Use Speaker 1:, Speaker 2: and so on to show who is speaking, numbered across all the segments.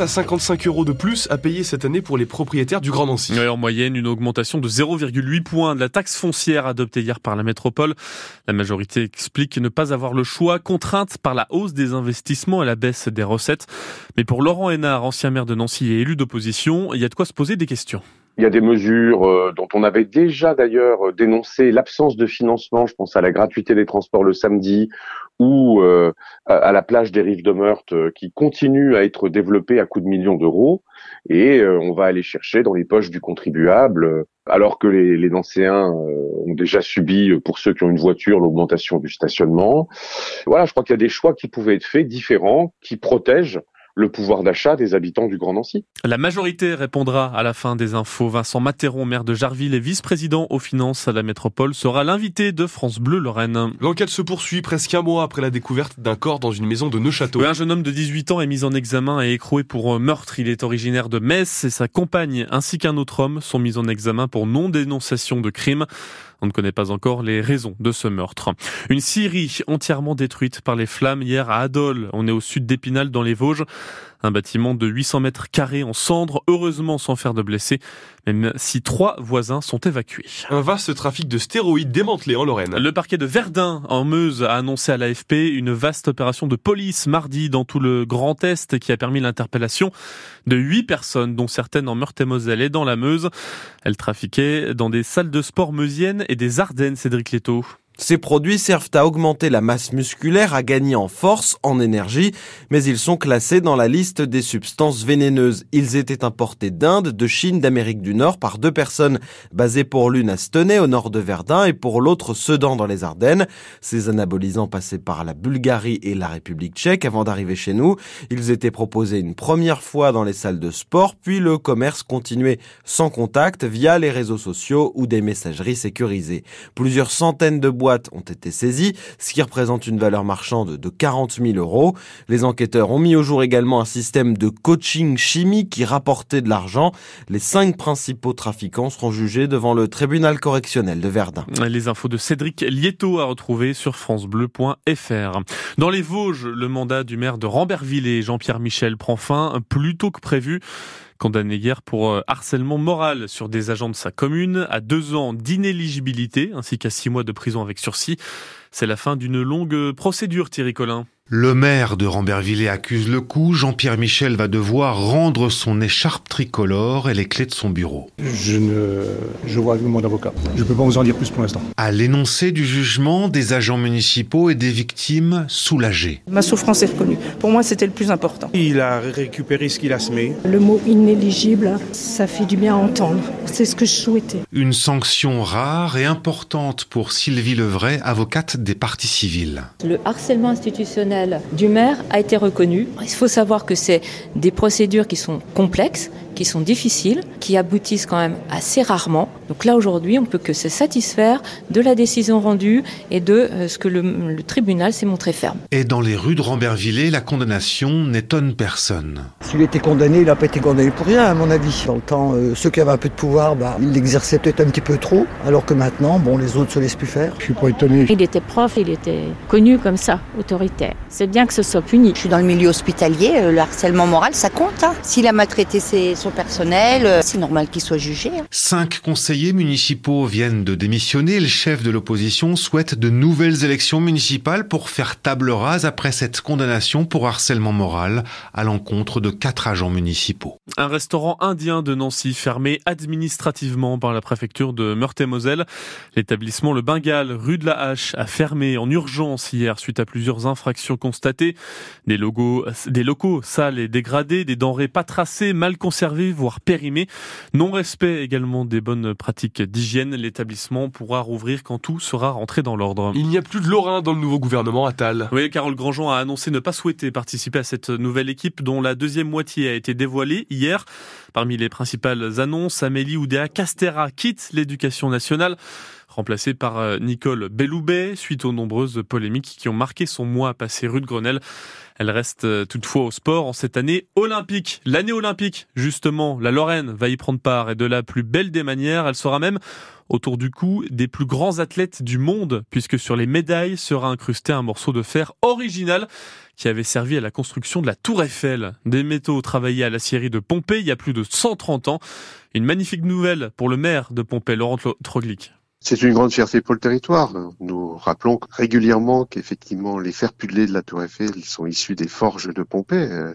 Speaker 1: à 55 euros de plus à payer cette année pour les propriétaires du Grand Nancy.
Speaker 2: en moyenne, une augmentation de 0,8 points de la taxe foncière adoptée hier par la métropole. La majorité explique ne pas avoir le choix, contrainte par la hausse des investissements et la baisse des recettes. Mais pour Laurent Hénard, ancien maire de Nancy et élu d'opposition, il y a de quoi se poser des questions.
Speaker 3: Il y a des mesures euh, dont on avait déjà d'ailleurs dénoncé l'absence de financement. Je pense à la gratuité des transports le samedi ou euh, à la plage des rives de Meurthe euh, qui continue à être développée à coups de millions d'euros. Et on va aller chercher dans les poches du contribuable, alors que les, les Nancéens ont déjà subi, pour ceux qui ont une voiture, l'augmentation du stationnement. Voilà, je crois qu'il y a des choix qui pouvaient être faits différents, qui protègent le pouvoir d'achat des habitants du Grand Nancy.
Speaker 2: La majorité répondra à la fin des infos. Vincent Matéron, maire de Jarville et vice-président aux finances à la métropole, sera l'invité de France Bleu Lorraine.
Speaker 1: L'enquête se poursuit presque un mois après la découverte d'un corps dans une maison de Neuchâteau.
Speaker 2: un jeune homme de 18 ans est mis en examen et écroué pour meurtre. Il est originaire de Metz et sa compagne ainsi qu'un autre homme sont mis en examen pour non-dénonciation de crime. On ne connaît pas encore les raisons de ce meurtre. Une Syrie entièrement détruite par les flammes hier à Adol. On est au sud d'Épinal dans les Vosges. Un bâtiment de 800 mètres carrés en cendres, heureusement sans faire de blessés, même si trois voisins sont évacués.
Speaker 1: Un vaste trafic de stéroïdes démantelé en Lorraine.
Speaker 2: Le parquet de Verdun, en Meuse, a annoncé à l'AFP une vaste opération de police mardi dans tout le Grand Est qui a permis l'interpellation de huit personnes, dont certaines en Meurthe-et-Moselle et dans la Meuse. Elles trafiquaient dans des salles de sport meusiennes et des Ardennes, Cédric Leto.
Speaker 4: Ces produits servent à augmenter la masse musculaire, à gagner en force, en énergie, mais ils sont classés dans la liste des substances vénéneuses. Ils étaient importés d'Inde, de Chine, d'Amérique du Nord par deux personnes basées pour l'une à Stenay au nord de Verdun et pour l'autre Sedan dans les Ardennes. Ces anabolisants passaient par la Bulgarie et la République tchèque avant d'arriver chez nous. Ils étaient proposés une première fois dans les salles de sport, puis le commerce continuait sans contact via les réseaux sociaux ou des messageries sécurisées. Plusieurs centaines de boîtes ont été saisies, ce qui représente une valeur marchande de 40 000 euros. Les enquêteurs ont mis au jour également un système de coaching chimique qui rapportait de l'argent. Les cinq principaux trafiquants seront jugés devant le tribunal correctionnel de Verdun.
Speaker 2: Les infos de Cédric Lieto à retrouver sur francebleu.fr. Dans les Vosges, le mandat du maire de Rambervillers, Jean-Pierre Michel, prend fin plus tôt que prévu condamné hier pour euh, harcèlement moral sur des agents de sa commune, à deux ans d'inéligibilité ainsi qu'à six mois de prison avec sursis. C'est la fin d'une longue procédure, Thierry Collin.
Speaker 5: Le maire de Rambervillers accuse le coup. Jean-Pierre Michel va devoir rendre son écharpe tricolore et les clés de son bureau.
Speaker 6: Je ne, je vois avec mon avocat. Je ne peux pas vous en dire plus pour l'instant.
Speaker 5: À l'énoncé du jugement, des agents municipaux et des victimes soulagés.
Speaker 7: Ma souffrance est reconnue. Pour moi, c'était le plus important.
Speaker 6: Il a récupéré ce qu'il a semé.
Speaker 8: Le mot inéligible, ça fait du bien à entendre. C'est ce que je souhaitais.
Speaker 5: Une sanction rare et importante pour Sylvie Levray, avocate des partis civils.
Speaker 9: Le harcèlement institutionnel du maire a été reconnu. Il faut savoir que c'est des procédures qui sont complexes, qui sont difficiles, qui aboutissent quand même assez rarement. Donc là aujourd'hui, on peut que se satisfaire de la décision rendue et de euh, ce que le, tribunal s'est montré ferme.
Speaker 5: Et dans les rues de Rambervillers, la condamnation n'étonne personne.
Speaker 10: S'il était condamné, il n'a pas été condamné pour rien, à mon avis. Dans le temps, euh, ceux qui avaient un peu de pouvoir, bah, ils l'exerçaient peut-être un petit peu trop, alors que maintenant, bon, les autres se laissent plus faire.
Speaker 6: Je suis pas étonné.
Speaker 8: Il était prof, il était connu comme ça, autoritaire. C'est bien que ce soit puni.
Speaker 11: Je suis dans le milieu hospitalier, euh, le harcèlement moral, ça compte. Hein. S'il a maltraité ses, son personnel, euh, c'est normal qu'il soit jugé. Hein.
Speaker 5: Cinq conseillers municipaux viennent de démissionner. Le chef de l'opposition souhaite de nouvelles élections municipales pour faire table rase après cette condamnation pour harcèlement moral à l'encontre de quatre agents municipaux.
Speaker 2: Un restaurant indien de Nancy fermé administrativement par la préfecture de Meurthe-et-Moselle. L'établissement Le Bengale, rue de la Hache, a fermé en urgence hier suite à plusieurs infractions constatées. Des, logos, des locaux sales et dégradés, des denrées pas tracées, mal conservées, voire périmées. Non-respect également des bonnes pratiques d'hygiène. L'établissement pourra rouvrir quand tout sera rentré dans l'ordre.
Speaker 1: Il n'y a plus de Lorrain dans le nouveau gouvernement Attal.
Speaker 2: Oui, Carole Grandjean a annoncé ne pas souhaiter participer à cette nouvelle équipe dont la deuxième moitié a été dévoilée hier. Parmi les principales annonces, Amélie Oudéa Castera quitte l'éducation nationale remplacée par euh, Nicole Belloubet, suite aux nombreuses polémiques qui ont marqué son mois passé rue de Grenelle. Elle reste euh, toutefois au sport en cette année olympique. L'année olympique, justement, la Lorraine va y prendre part et de la plus belle des manières. Elle sera même autour du cou des plus grands athlètes du monde, puisque sur les médailles sera incrusté un morceau de fer original qui avait servi à la construction de la Tour Eiffel. Des métaux travaillés à la scierie de Pompée il y a plus de 130 ans. Une magnifique nouvelle pour le maire de Pompée, Laurent Troglic.
Speaker 12: C'est une grande fierté pour le territoire. Nous rappelons régulièrement qu'effectivement les fers pudelés de la Tour Eiffel sont issus des forges de Pompée, euh,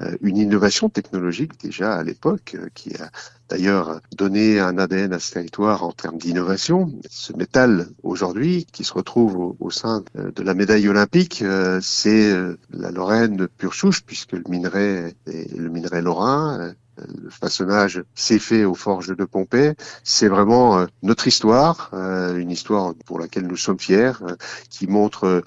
Speaker 12: euh, une innovation technologique déjà à l'époque euh, qui a d'ailleurs donné un ADN à ce territoire en termes d'innovation. Ce métal aujourd'hui qui se retrouve au, sein de la médaille olympique, c'est la Lorraine pure souche puisque le minerai est le minerai lorrain le façonnage s'est fait aux forges de Pompée. C'est vraiment euh, notre histoire, euh, une histoire pour laquelle nous sommes fiers, euh, qui montre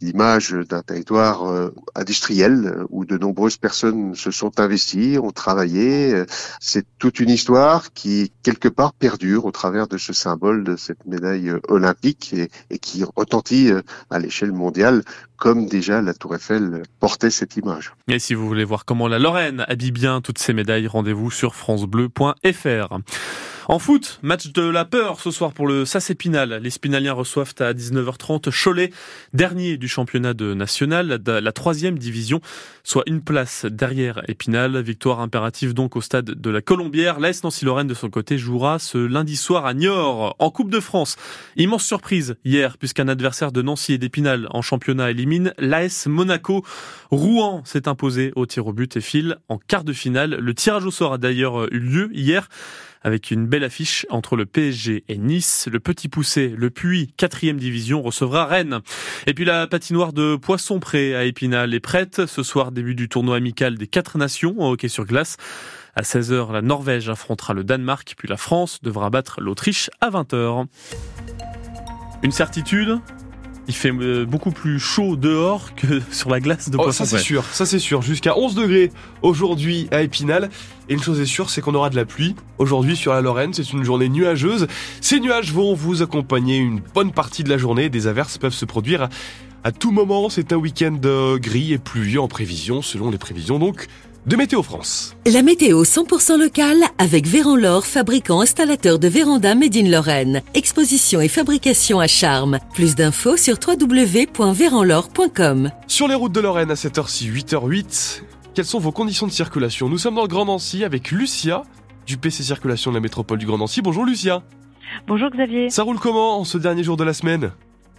Speaker 12: l'image d'un territoire euh, industriel euh, où de nombreuses personnes se sont investies, ont travaillé. Euh, c'est toute une histoire qui, quelque part, perdure au travers de ce symbole de cette médaille olympique et, et qui retentit à l'échelle mondiale comme déjà la Tour Eiffel portait cette image.
Speaker 2: Et si vous voulez voir comment la Lorraine habille bien toutes ces médailles, rendez-vous sur francebleu.fr. En foot, match de la peur ce soir pour le SAS Épinal. Les Spinaliens reçoivent à 19h30 Cholet, dernier du championnat de national, la troisième division, soit une place derrière Épinal. Victoire impérative donc au stade de la Colombière. L'AS Nancy-Lorraine de son côté jouera ce lundi soir à Niort en Coupe de France. Immense surprise hier puisqu'un adversaire de Nancy et d'Épinal en championnat élimine l'AS Monaco. Rouen s'est imposé au tir au but et file en quart de finale. Le tirage au sort a d'ailleurs eu lieu hier avec une belle affiche entre le PSG et Nice. Le petit poussé, le Puy, quatrième division, recevra Rennes. Et puis la patinoire de Poisson Pré à Épinal est prête. Ce soir, début du tournoi amical des quatre nations en hockey sur glace. À 16h, la Norvège affrontera le Danemark, puis la France devra battre l'Autriche à 20h. Une certitude, il fait euh, beaucoup plus chaud dehors que sur la glace de oh,
Speaker 1: Ça c'est sûr, ça c'est sûr. Jusqu'à 11 degrés aujourd'hui à Épinal. Et une chose est sûre, c'est qu'on aura de la pluie. Aujourd'hui sur la Lorraine, c'est une journée nuageuse. Ces nuages vont vous accompagner une bonne partie de la journée. Des averses peuvent se produire à tout moment. C'est un week-end euh, gris et pluvieux en prévision, selon les prévisions donc de Météo France.
Speaker 13: La météo 100% locale avec Véran-Lor, fabricant installateur de véranda Made in Lorraine. Exposition et fabrication à charme. Plus d'infos sur www.véranlor.com.
Speaker 1: Sur les routes de Lorraine à 7h6, 8h08, quelles sont vos conditions de circulation? Nous sommes dans le Grand Nancy avec Lucia du PC Circulation de la métropole du Grand Nancy. Bonjour Lucia.
Speaker 14: Bonjour Xavier.
Speaker 1: Ça roule comment en ce dernier jour de la semaine?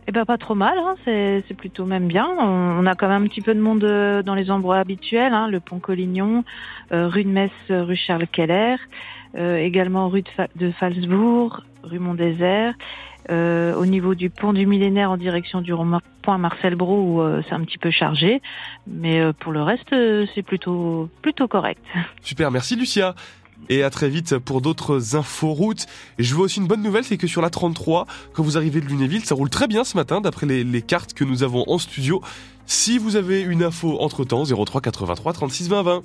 Speaker 14: Eh ben pas trop mal, hein. c'est plutôt même bien. On, a quand même un petit peu de monde euh, dans les endroits habituels, hein. le pont Collignon, euh, rue de Metz, rue Charles Keller, euh, également rue de, Falsbourg, rue Mont-Désert. au niveau du pont du millénaire en direction du point Marcel Brou, c'est un petit peu chargé, mais pour le reste, c'est plutôt plutôt correct.
Speaker 1: Super, merci Lucia et à très vite pour d'autres infos routes. Je vois aussi une bonne nouvelle, c'est que sur la 33, quand vous arrivez de Lunéville, ça roule très bien ce matin d'après les, les, cartes que nous avons en studio. Si vous avez une info entre temps, 03 83 36 20 20.